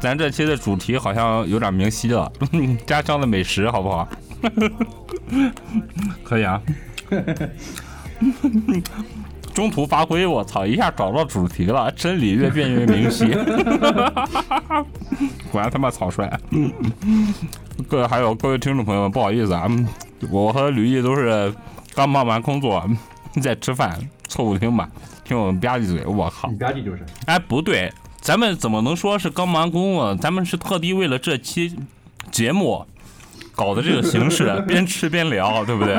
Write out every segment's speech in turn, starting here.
咱这期的主题好像有点明晰了，家乡的美食好不好？可以啊。中途发挥，我操，一下找到主题了，真理越辩越明晰。果然他妈草率。各位还有各位听众朋友们，不好意思啊，我和吕毅都是刚忙完工作，在吃饭，凑合听吧，听我们吧唧嘴，我靠你。吧唧就是，哎，不对，咱们怎么能说是刚完工啊？咱们是特地为了这期节目搞的这个形式，边吃边聊，对不对？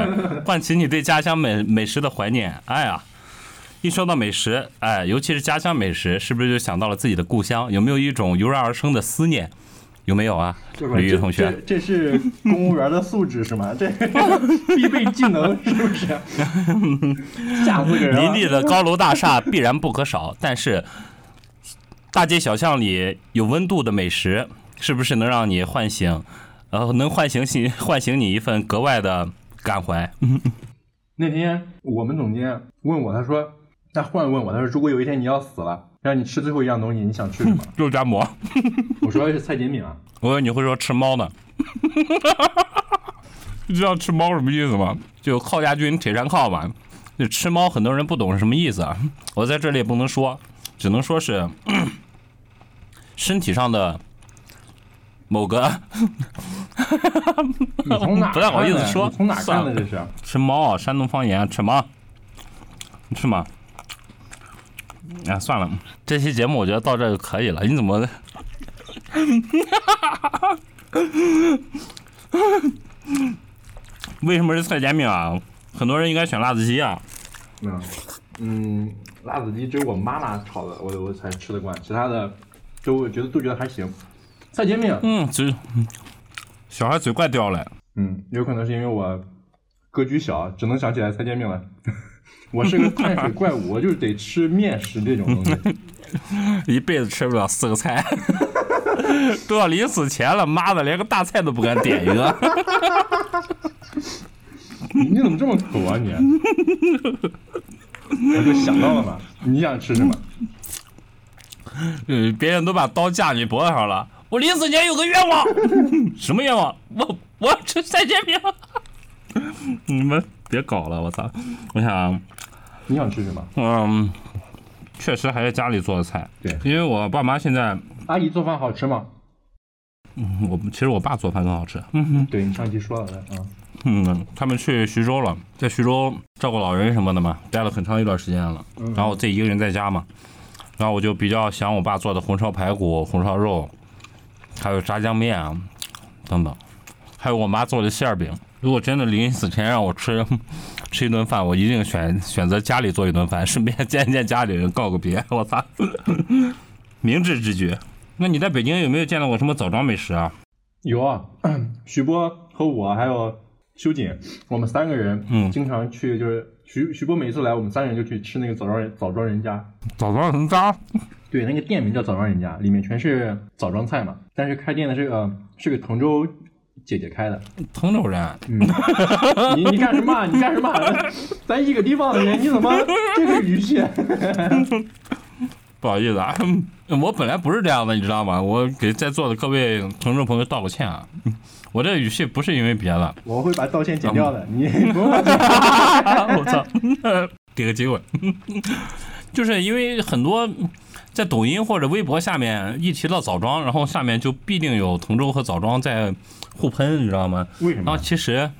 唤起你对家乡美美食的怀念。哎呀，一说到美食，哎，尤其是家乡美食，是不是就想到了自己的故乡？有没有一种油然而生的思念？有没有啊，这不这吕毅同学？这这是公务员的素质是吗？这 必备技能是不是？吓死人！林立的高楼大厦必然不可少，但是大街小巷里有温度的美食，是不是能让你唤醒，呃，能唤醒醒，唤醒你一份格外的感怀？那天我们总监问我，他说，他忽然问我，他说，如果有一天你要死了，让你吃最后一样东西，你想吃什么？肉夹馍，我说是菜煎饼啊。我以为你会说吃猫呢。你知道吃猫什么意思吗？就靠家军铁山靠嘛。就吃猫，很多人不懂是什么意思啊。我在这里也不能说，只能说是 身体上的某个你从哪儿不太好意思说从哪看的这是？吃猫啊，山东方言吃猫，吃吗？哎，算了，这期节目我觉得到这就可以了。你怎么？为什么是菜煎饼啊？很多人应该选辣子鸡啊。嗯嗯，辣子鸡只有我妈妈炒的，我我才吃得惯，其他的就我觉得都觉得还行。菜煎饼，嗯，嘴，小孩嘴怪掉了。嗯，有可能是因为我格局小，只能想起来猜煎饼了。我是个碳水怪物，我就是得吃面食这种东西。一辈子吃不了四个菜，都要临死前了，妈的，连个大菜都不敢点一个。你你怎么这么土啊你？我就想到了嘛，你想吃什么？嗯，别人都把刀架你脖子上了，我临死前有个愿望，什么愿望？我我要吃菜煎饼。你们别搞了，我操！我想，你想吃什么？嗯，确实还是家里做的菜。对因为我爸妈现在，阿姨做饭好吃吗？嗯我其实我爸做饭更好吃。嗯 对你上期说了的啊。嗯，他们去徐州了，在徐州照顾老人什么的嘛，待了很长一段时间了。然后我自己一个人在家嘛，然后我就比较想我爸做的红烧排骨、红烧肉，还有炸酱面啊等等，还有我妈做的馅饼。如果真的临死前让我吃 吃一顿饭，我一定选选择家里做一顿饭，顺便见见家里人，告个别。我操，明智之举。那你在北京有没有见到过什么枣庄美食啊？有啊，徐波和我还有修锦，我们三个人，嗯经常去，就是徐徐波每次来，我们三人就去吃那个枣庄人枣庄人家。枣庄人家，对，那个店名叫枣庄人家，里面全是枣庄菜嘛。但是开店的是个是个滕州姐姐开的。滕州人。你你干什么啊？你干什么啊？咱一个地方的人，你怎么这个语气？不好意思啊，我本来不是这样的，你知道吗？我给在座的各位听众朋友道个歉啊，我这语气不是因为别的，我会把道歉剪掉的，你 不。我操，给个机会，就是因为很多在抖音或者微博下面一提到枣庄，然后下面就必定有滕州和枣庄在互喷，你知道吗？然后为什么？其实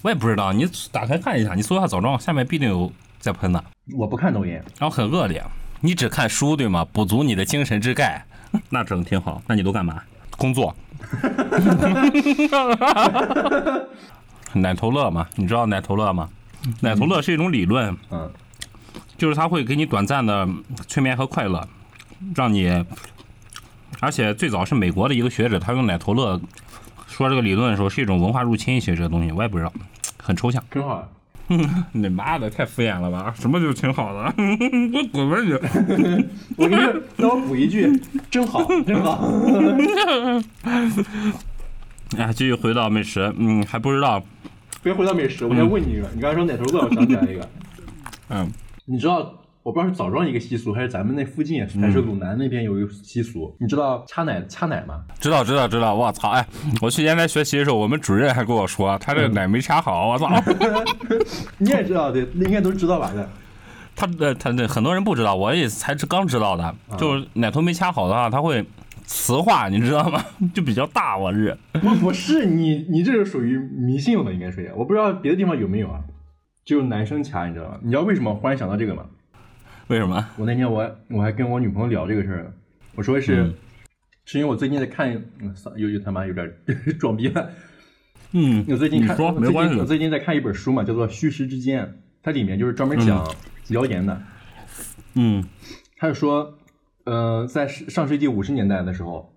我也不知道，你打开看一下，你搜一下枣庄，下面必定有在喷的。我不看抖音。然后很恶劣。你只看书对吗？补足你的精神之钙，那整挺好。那你都干嘛？工作。奶头乐嘛，你知道奶头乐吗？奶头乐是一种理论，嗯，就是它会给你短暂的催眠和快乐，让你，而且最早是美国的一个学者，他用奶头乐说这个理论的时候是一种文化入侵，其实这个东西我也不知道，很抽象。挺好的。你妈的，太敷衍了吧？什么就挺好的？我滚吧你！我给你，那我补一句，真好，真好。哎，继续回到美食，嗯，还不知道，别回到美食，我先问你一个，你刚才说哪头饿，我想起来一个，嗯，你知道？我不知道是枣庄一个习俗，还是咱们那附近，还是鲁南那边有一个习俗。你知道掐奶掐奶吗？知道知道知道，我操！哎，我去烟台学习的时候，我们主任还跟我说，他这奶没掐好，我操！你也知道的，应该都知道吧？的。他呃他那很多人不知道，我也才刚知道的，就是奶头没掐好的话，它会磁化，你知道吗？就比较大，我日。不不是你你这是属于迷信的，应该是，我不知道别的地方有没有啊？就男生掐，你知道吗？你知道为什么忽然想到这个吗？为什么？我那天我我还跟我女朋友聊这个事儿，我说是，是因为我最近在看，又又他妈有点 装逼了。嗯，我最近看，没关系。我最近在看一本书嘛，叫做《虚实之间》，它里面就是专门讲谣言的。嗯，他就说，呃，在上世纪五十年代的时候，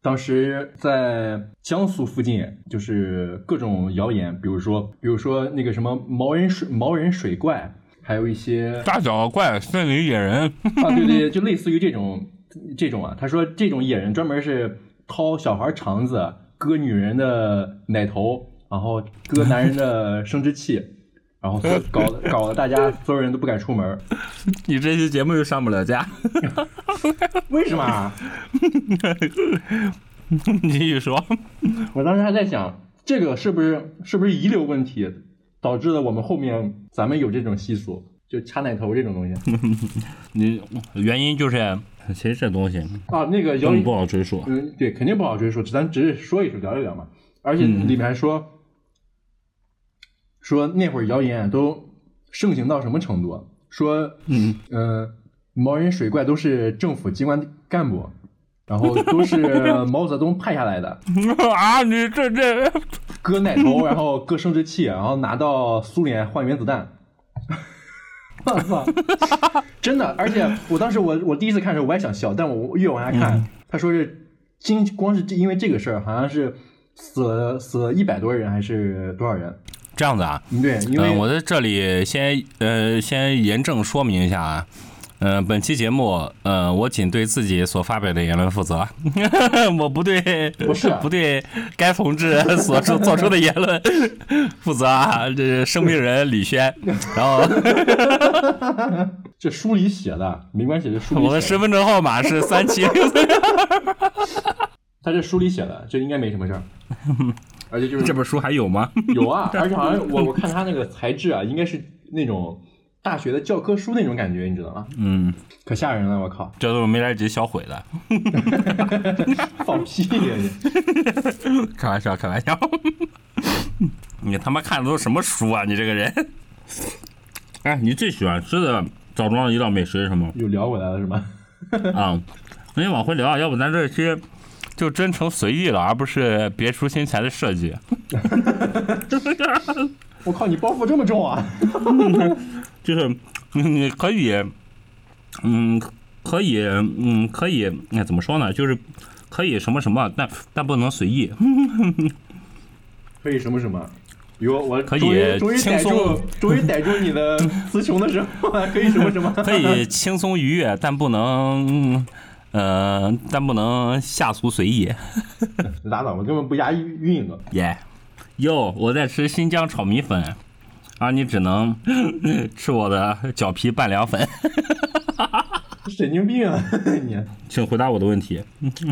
当时在江苏附近，就是各种谣言，比如说，比如说那个什么毛人水毛人水怪。还有一些大脚怪、森林野人啊，对对，就类似于这种这种啊。他说这种野人专门是掏小孩肠子、割女人的奶头，然后割男人的生殖器，然后搞搞得大家所有人都不敢出门。你这期节目又上不了架，为什么？你继续说。我当时还在想，这个是不是是不是遗留问题？导致了我们后面咱们有这种习俗，就掐奶头这种东西。你原因就是，其实这东西啊，那个谣言不好追溯。嗯，对，肯定不好追溯，咱只是说一说，聊一聊嘛。而且里面还说，说那会儿谣言都盛行到什么程度？说，嗯嗯，毛人水怪都是政府机关干部。然后都是 毛泽东派下来的啊！你这这割奶头，然后割生殖器，然后拿到苏联换原子弹。我操！真的，而且我当时我我第一次看的时候我也想笑，但我越往下看，他说是今光是因为这个事儿，好像是死了死了一百多人还是多少人？这样子啊？对，因为我在这里先呃先严正说明一下啊。嗯，本期节目，呃，我仅对自己所发表的言论负责，我不对，不是不对该同志 所做做出的言论负责啊。这是声明人李轩，然后这书里写的，没关系，这书里我的身份证号码是三七六三。他这书里写的，这应该没什么事儿，而且就是这本书还有吗？有啊，而且好像我我看他那个材质啊，应该是那种。大学的教科书那种感觉，你知道吗？嗯，可吓人了，我靠！这都是没来得及销毁的。放屁呀你！开玩笑，开玩笑。你他妈看的都是什么书啊？你这个人。哎，你最喜欢吃的枣庄的一道美食是什么？又聊回来了是吗？啊，那你往回聊，要不咱这期就真成随意了，而不是别出心裁的设计。我靠，你包袱这么重啊！就是你可以，嗯，可以，嗯，可以，那怎么说呢？就是可以什么什么，但但不能随意。可以什么什么？有我可以轻松，终于逮住你的词穷的时候可以什么什么？可以轻松愉悦，但不能，呃，但不能下俗随意。拉倒吧，根本不押韵的。耶，哟，我在吃新疆炒米粉。而你只能 吃我的脚皮拌凉粉，神经病啊 你！请回答我的问题。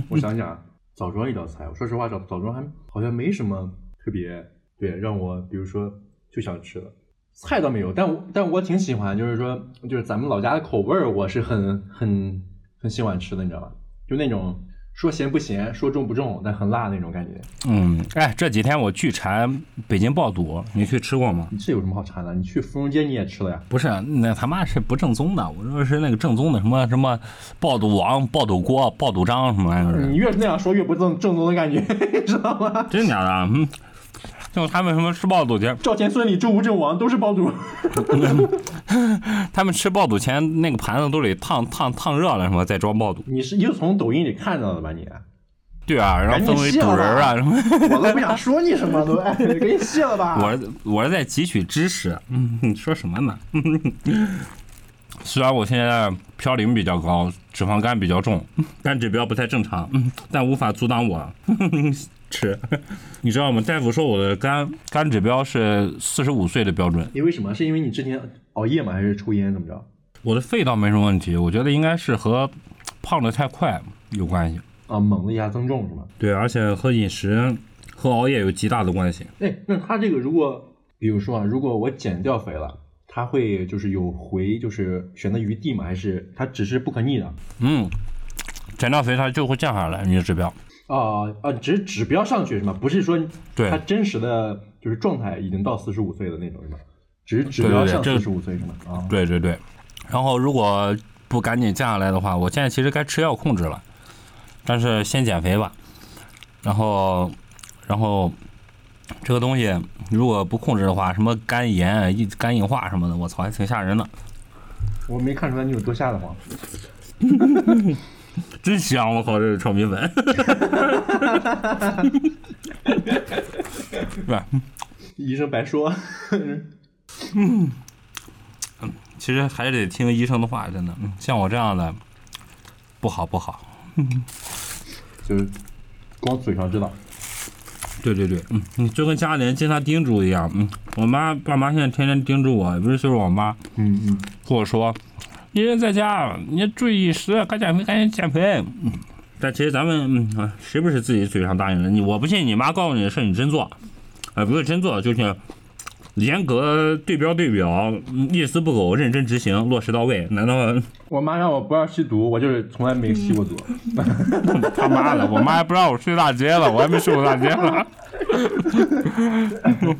我想想，枣庄一道菜，我说实话，枣枣庄还好像没什么特别对让我，比如说就想吃的菜倒没有，但我但我挺喜欢，就是说就是咱们老家的口味儿，我是很很很喜欢吃的，你知道吧？就那种。说咸不咸，说重不重，但很辣那种感觉。嗯，哎，这几天我巨馋北京爆肚，你去吃过吗？这有什么好馋的？你去芙蓉街你也吃了呀？不是，那他妈是不正宗的。我说是那个正宗的，什么什么爆肚王、爆肚锅、爆肚张什么玩意儿。你越是那样说，越不正正宗的感觉，知道吗？真的假的？嗯。就他们什么吃爆肚前，赵钱孙李周吴郑王都是爆肚。他们吃爆肚前，那个盘子都得烫烫烫热了，什么再装爆肚。你是又从抖音里看到的吧？你？对啊，然后分为卸了主人啊什么。我都不想说你什么都，哎，赶紧卸了吧。我我是在汲取知识，嗯，你说什么呢？虽然我现在嘌呤比较高，脂肪肝比较重，肝指标不太正常，嗯但无法阻挡我吃。你知道吗？大夫说我的肝肝指标是四十五岁的标准，因为什么？是因为你之前熬夜吗？还是抽烟怎么着？我的肺倒没什么问题，我觉得应该是和胖的太快有关系。啊，猛的一下增重是吗？对，而且和饮食和熬夜有极大的关系。哎，那他这个如果，比如说啊，如果我减掉肥了，他会就是有回就是选择余地吗？还是他只是不可逆的？嗯，减掉肥它就会降下来，你的指标。啊啊，只是指标上去是吗？不是说对他真实的就是状态已经到四十五岁的那种是吗？只是指标上四十五岁是吗？啊，对对对，然后如果不赶紧降下来的话，我现在其实该吃药控制了，但是先减肥吧。然后，然后这个东西如果不控制的话，什么肝炎、一肝硬化什么的，我操，还挺吓人的。我没看出来你有多吓得慌。真香！我靠，这是炒米粉。对，医生白说，嗯其实还是得听医生的话，真的。嗯像我这样的不好不好。就是光嘴上知道。对对对，嗯，你就跟家里人经常叮嘱一样，嗯，我妈爸妈现在天天叮嘱我，尤其是我妈，嗯嗯，跟我说，一人在家，你注意饮食，该减肥赶紧减肥。嗯，但其实咱们，嗯，啊谁不是自己嘴上答应的？你我不信你妈告诉你的事你真做，哎、不是真做，就是严格对标对表，嗯一丝不苟，认真执行，落实到位。难道我妈让我不要吸毒，我就是从来没吸过毒。他妈的，我妈还不让我睡大街了，我还没睡过大街呢。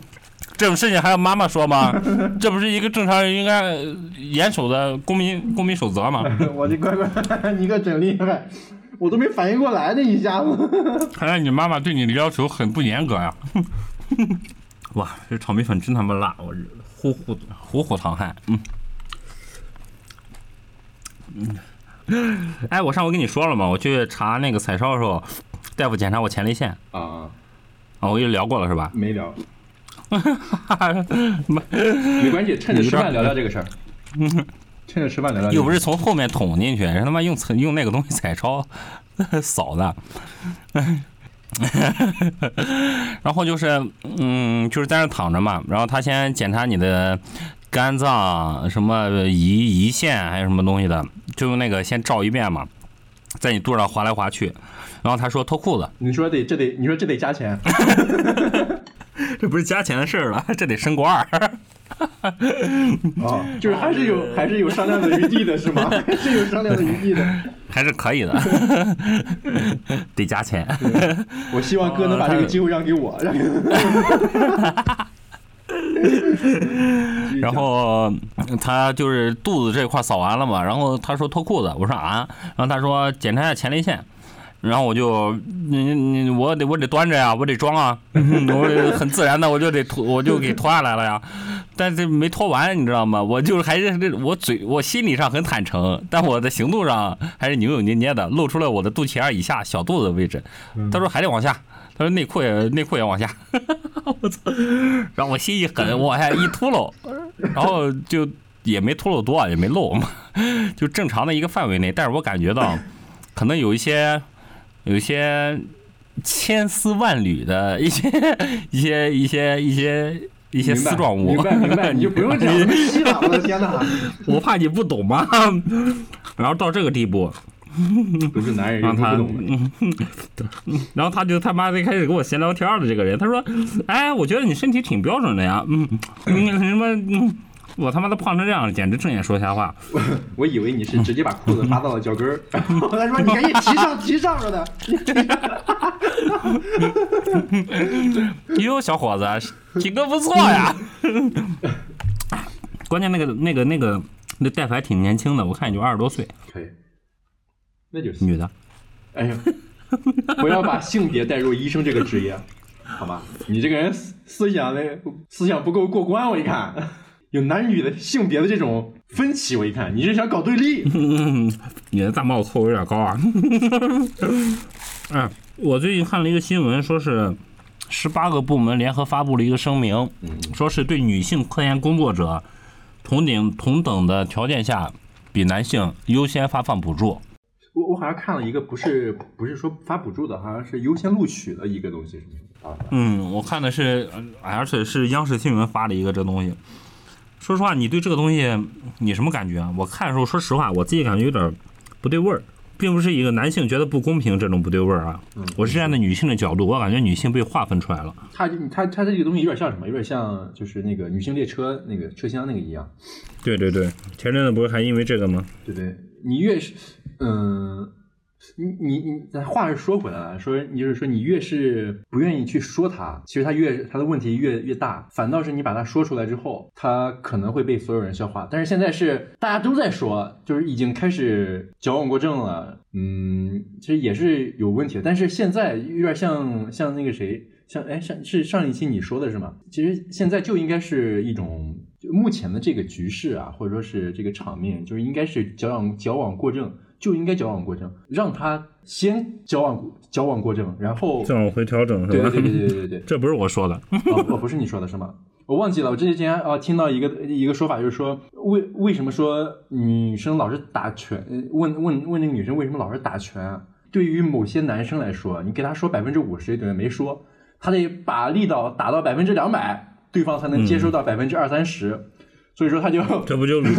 这种事情还要妈妈说吗？这不是一个正常人应该严守的公民公民守则吗？我的乖乖，你可真厉害，我都没反应过来呢，一下子。看来你妈妈对你的要求很不严格呀。哇，这炒米粉真他妈辣！我这呼呼虎虎淌汗。嗯嗯。哎，我上回跟你说了吗？我去查那个彩超的时候，大夫检查我前列腺啊，啊，我跟你聊过了是吧？没聊，没关系，趁着吃饭聊聊这个事儿。趁着吃饭聊聊。又不是从后面捅进去，人他妈用用那个东西彩超 扫的。然后就是，嗯，就是在那躺着嘛，然后他先检查你的肝脏、什么胰胰腺还有什么东西的，就用那个先照一遍嘛，在你肚子上划来划去，然后他说脱裤子，你说得这得，你说这得加钱。这不是加钱的事儿了，这得升官儿。啊，就是还是有还是有商量的余地的，是吗？还是有商量的余地的。还是可以的，得加钱。我希望哥能把这个机会让给我，让给然后他就是肚子这块扫完了嘛，然后他说脱裤子，我说啊，然后他说检查一下前列腺，然后我就你你我得我得端着呀，我得装啊，我得很自然的我就得脱 我就给脱下来了呀，但是没脱完你知道吗？我就是还是这我嘴我心理上很坦诚，但我的行动上还是扭扭捏捏的，露出了我的肚脐眼以下小肚子的位置。他说还得往下，他说内裤也内裤也往下，我操！然后我心一狠，我往下一秃噜，然后就也没秃噜多，也没漏嘛，就正常的一个范围内。但是我感觉到，可能有一些有一些千丝万缕的一些 一些一些一些一些丝状物，明白明白，你就不用讲那么细了。我的天哪，我怕你不懂嘛。然后到这个地步，不是男人让他懂的。然后他就他妈的开始跟我闲聊天的这个人，他说：“哎，我觉得你身体挺标准的呀，嗯，嗯什么，嗯，我他妈都胖成这样了，简直睁眼说瞎话。我以为你是直接把裤子拉到了脚跟儿，然后他说你赶紧提上提上着的。哟，小伙子，体格不错呀。关键那个那个那个那大夫还挺年轻的，我看也就二十多岁，可以，那就是。女的。哎呀，不要把性别带入医生这个职业，好吧？你这个人思思想的思想不够过关，我一看，有男女的性别的这种分歧，我一看你是想搞对立。你的大帽子扣有点高啊。嗯，我最近看了一个新闻，说是十八个部门联合发布了一个声明，说是对女性科研工作者同等同等的条件下，比男性优先发放补助。我我好像看了一个，不是不是说发补助的，好像是优先录取的一个东西，是吗？啊，嗯，我看的是，呃而且是央视新闻发的一个这东西。说实话，你对这个东西你什么感觉啊？我看的时候，说实话，我自己感觉有点不对味儿，并不是一个男性觉得不公平这种不对味儿啊。我是站在女性的角度，我感觉女性被划分出来了。它它它这个东西有点像什么？有点像就是那个女性列车那个车厢那个一样，对对对，前阵子不是还因为这个吗？对对？你越是嗯。你你你，咱话是说回来了，说你就是说你越是不愿意去说他，其实他越他的问题越越大，反倒是你把他说出来之后，他可能会被所有人消化。但是现在是大家都在说，就是已经开始矫枉过正了，嗯，其实也是有问题的。但是现在有点像像那个谁，像哎上是上一期你说的是吗？其实现在就应该是一种就目前的这个局势啊，或者说是这个场面，就是应该是矫枉矫枉过正。就应该矫枉过正，让他先矫枉矫枉过正，然后再往回调整，是对吧？对对对对对对。这不是我说的，哦，哦，不是你说的是吗？我忘记了，我之前啊听到一个一个说法，就是说为为什么说女生老是打拳？呃问问问那个女生为什么老是打拳啊？对于某些男生来说，你给他说百分之五十，等于没说，他得把力道打到百分之两百，对方才能接收到百分之二三十。所以说他就 这不就鲁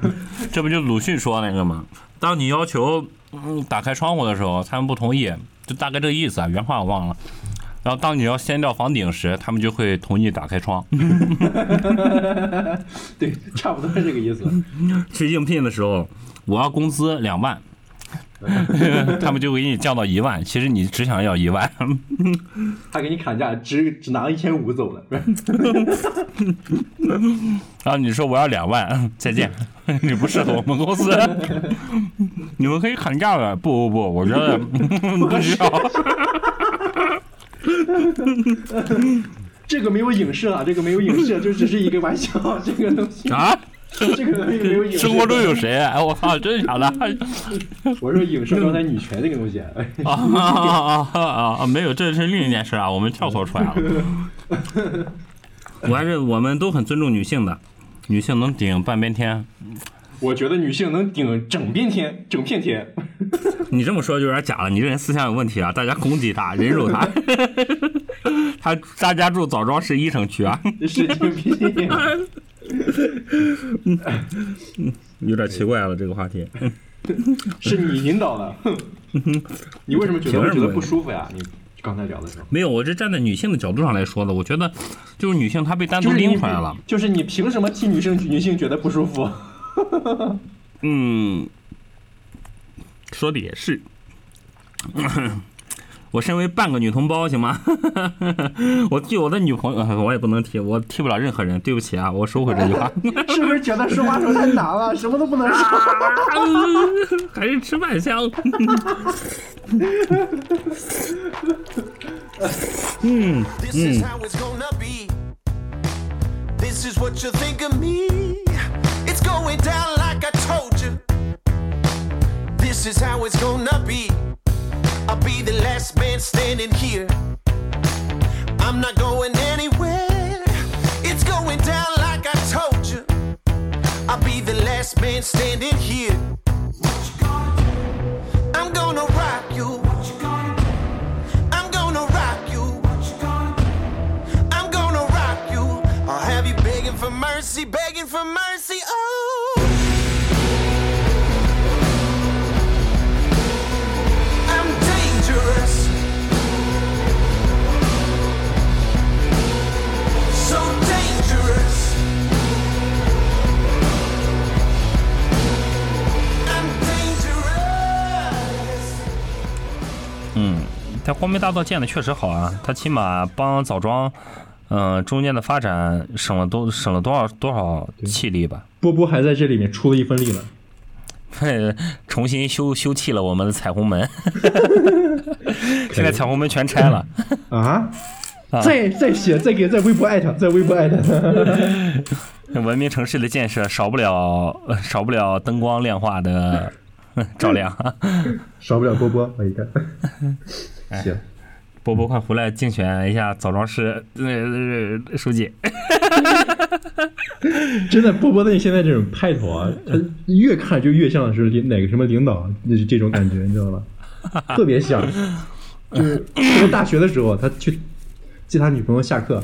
这不就鲁迅说那个吗？当你要求嗯打开窗户的时候，他们不同意，就大概这个意思啊，原话我忘了。然后当你要掀掉房顶时，他们就会同意打开窗。对，差不多是这个意思。去应聘的时候，我要工资两万，他们就给你降到一万，其实你只想要一万。他给你砍价，只只拿一千五走了。然 后你说我要两万，再见，你不适合我们公司，你们可以砍价的。不不不，我觉得不需要。这个没有影射啊，这个没有影射，就只是一个玩笑。这个东西啊，这个东西没有影。生活中有谁？哎，我靠，真的假的？我说影射刚才女权这个东西。啊啊啊啊啊！没有，这是另一件事啊，我们跳脱出来了。我还是我们都很尊重女性的，女性能顶半边天。我觉得女性能顶整边天，整片天。你这么说就有点假了，你这人思想有问题啊！大家攻击他，人肉他。他大家住枣庄市一城区啊，神经病。有点奇怪了这个话题。是你引导的，你为什么觉得觉得不舒服呀？你刚才聊的时候。没有，我是站在女性的角度上来说的。我觉得就是女性她被单独拎出来了。就是你凭什么替女性女性觉得不舒服？嗯，说的也是。我身为半个女同胞，行吗？我替我的女朋友，我也不能替，我替不了任何人。对不起啊，我收回这句话。是不是觉得说话太难了，什么都不能说？还是吃饭香？嗯嗯。I'll be the last man standing here. I'm not going anywhere. It's going down like I told you. I'll be the last man standing here. I'm gonna rock you. I'm gonna rock you. I'm gonna rock you. I'll have you begging for mercy, begging for mercy. Oh, 光明大道建的确实好啊，它起码帮枣庄，嗯、中间的发展省了多省了多少多少气力吧。波波还在这里面出了一份力呢。嘿，重新修修葺了我们的彩虹门，现在彩虹门全拆了。啊！再再写，再给在微博艾特，在微博艾特。文明城市的建设少不了呃少不了灯光亮化的 照亮。少不了波波，我一看。哎行，波波，快回来竞选一下枣庄市呃呃书记。真的波波的现在这种派头啊，他越看就越像是哪个什么领导，就是这种感觉，你知道吧？特别像。就是他大学的时候，他去接他女朋友下课，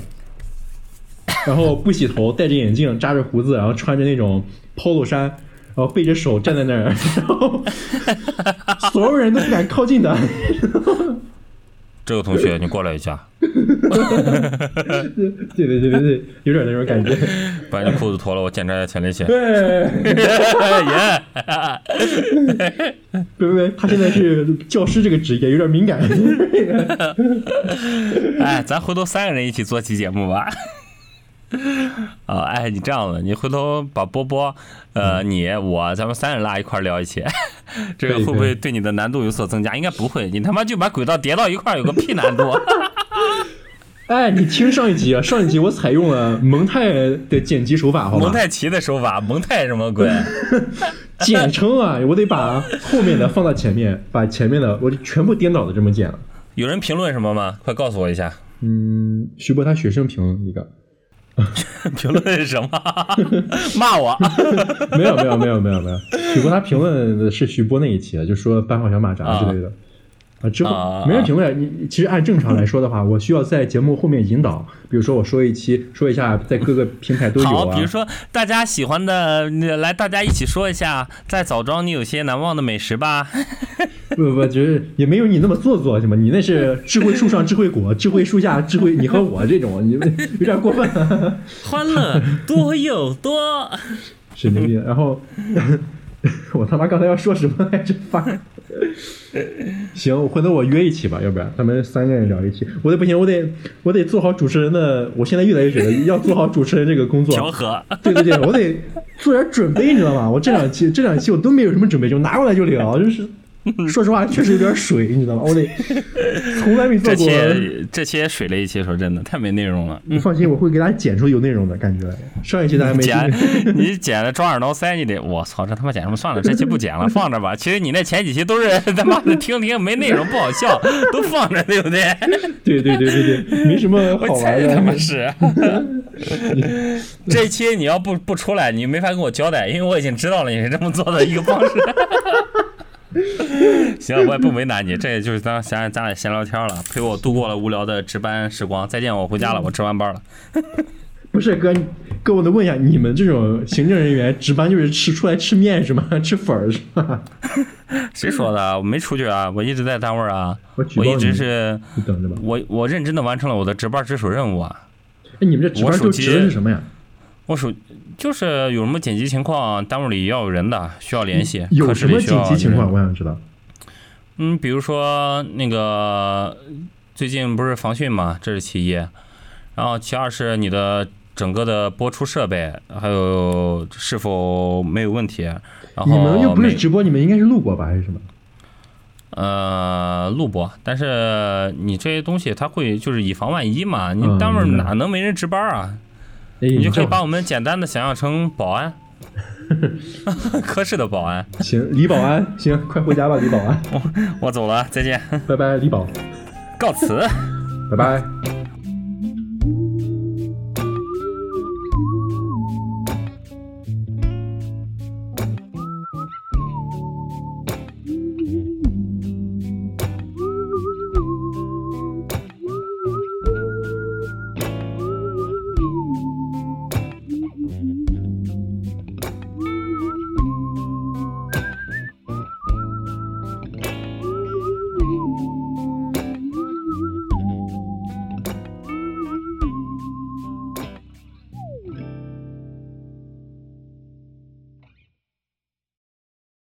然后不洗头，戴着眼镜，扎着胡子，然后穿着那种 polo 衫，然后背着手站在那儿，然后 所有人都不敢靠近他。这个同学，你过来一下，对对对对对，有点那种感觉。把你裤子脱了，我检查一下前列腺。对，耶！对不对？他现在是教师这个职业，有点敏感。哎，咱回头三个人一起做期节目吧。啊，哎，你这样子，你回头把波波，呃，你我，咱们三人拉一块儿聊一起，这个会不会对你的难度有所增加？应该不会，你他妈就把轨道叠到一块儿，有个屁难度。哎，你听上一集啊，上一集我采用了蒙太的剪辑手法，好吧？蒙太奇的手法，蒙太什么鬼？简称啊，我得把后面的放到前面，把前面的我就全部颠倒的这么剪了。有人评论什么吗？快告诉我一下，嗯，徐博他学生评一个，评论是什么？骂我？没有没有没有没有没有，许博他评论的是徐波那一期，就说搬好小马扎之类的。啊，之后啊没人评论。你其实按正常来说的话，我需要在节目后面引导，比如说我说一期，说一下在各个平台都有啊好，啊。比如说大家喜欢的，来大家一起说一下，在枣庄你有些难忘的美食吧。不不不，就是也没有你那么做作，行吗？你那是智慧树上智慧果，智慧树下智慧，你和我这种，你 有点过分。欢乐多又多。神经病。然后 我他妈刚才要说什么来着？发。行，回头我约一期吧，要不然咱们三个人聊一期。我得不行，我得我得做好主持人的。我现在越来越觉得要做好主持人这个工作。调和。对对对，我得做点准备，你知道吗？我这两期这两期我都没有什么准备，就拿过来就聊，就是 说实话确实有点水，你知道吗？我得 从来没做这过。期这期也水了一期，说真的，太没内容了。你放心，我会给大家剪出有内容的感觉。上一期大家没剪，你剪的抓耳挠腮，你得我操，这他妈剪什么？算了，这期不剪了，放着吧。其实你那前几期都是他妈的听听没内容不好笑，都放着，对不对？对对对对对，没什么好玩他妈的。是。这期你要不不出来，你没法跟我交代，因为我已经知道了你是这么做的一个方式。行，我也不为难你，这也就是咱咱咱俩闲聊天了，陪我度过了无聊的值班时光。再见，我回家了，我值完班了。不是哥，哥，我得问一下，你们这种行政人员值班就是吃出来吃面是吗？吃粉儿是吧？谁说的？我没出去啊，我一直在单位啊，我我一直是你等着吧。我我认真的完成了我的值班值守任务啊。哎，你们这值班都我手机值的是什么呀？我手就是有什么紧急情况，单位里要有人的，需要联系。有什么紧急情况？我想知道。嗯，比如说那个最近不是防汛嘛，这是其一，然后其二是你的整个的播出设备还有是否没有问题，然后你们又不是直播，你们应该是录播吧，还是什么？呃录播，但是你这些东西它会就是以防万一嘛，你嗯单位哪能没人值班啊？哎，你就可以把我们简单的想象成保安，科室的保安。行，李保安，行，快回家吧，李保安，我我走了，再见，拜拜，李保，告辞。拜拜。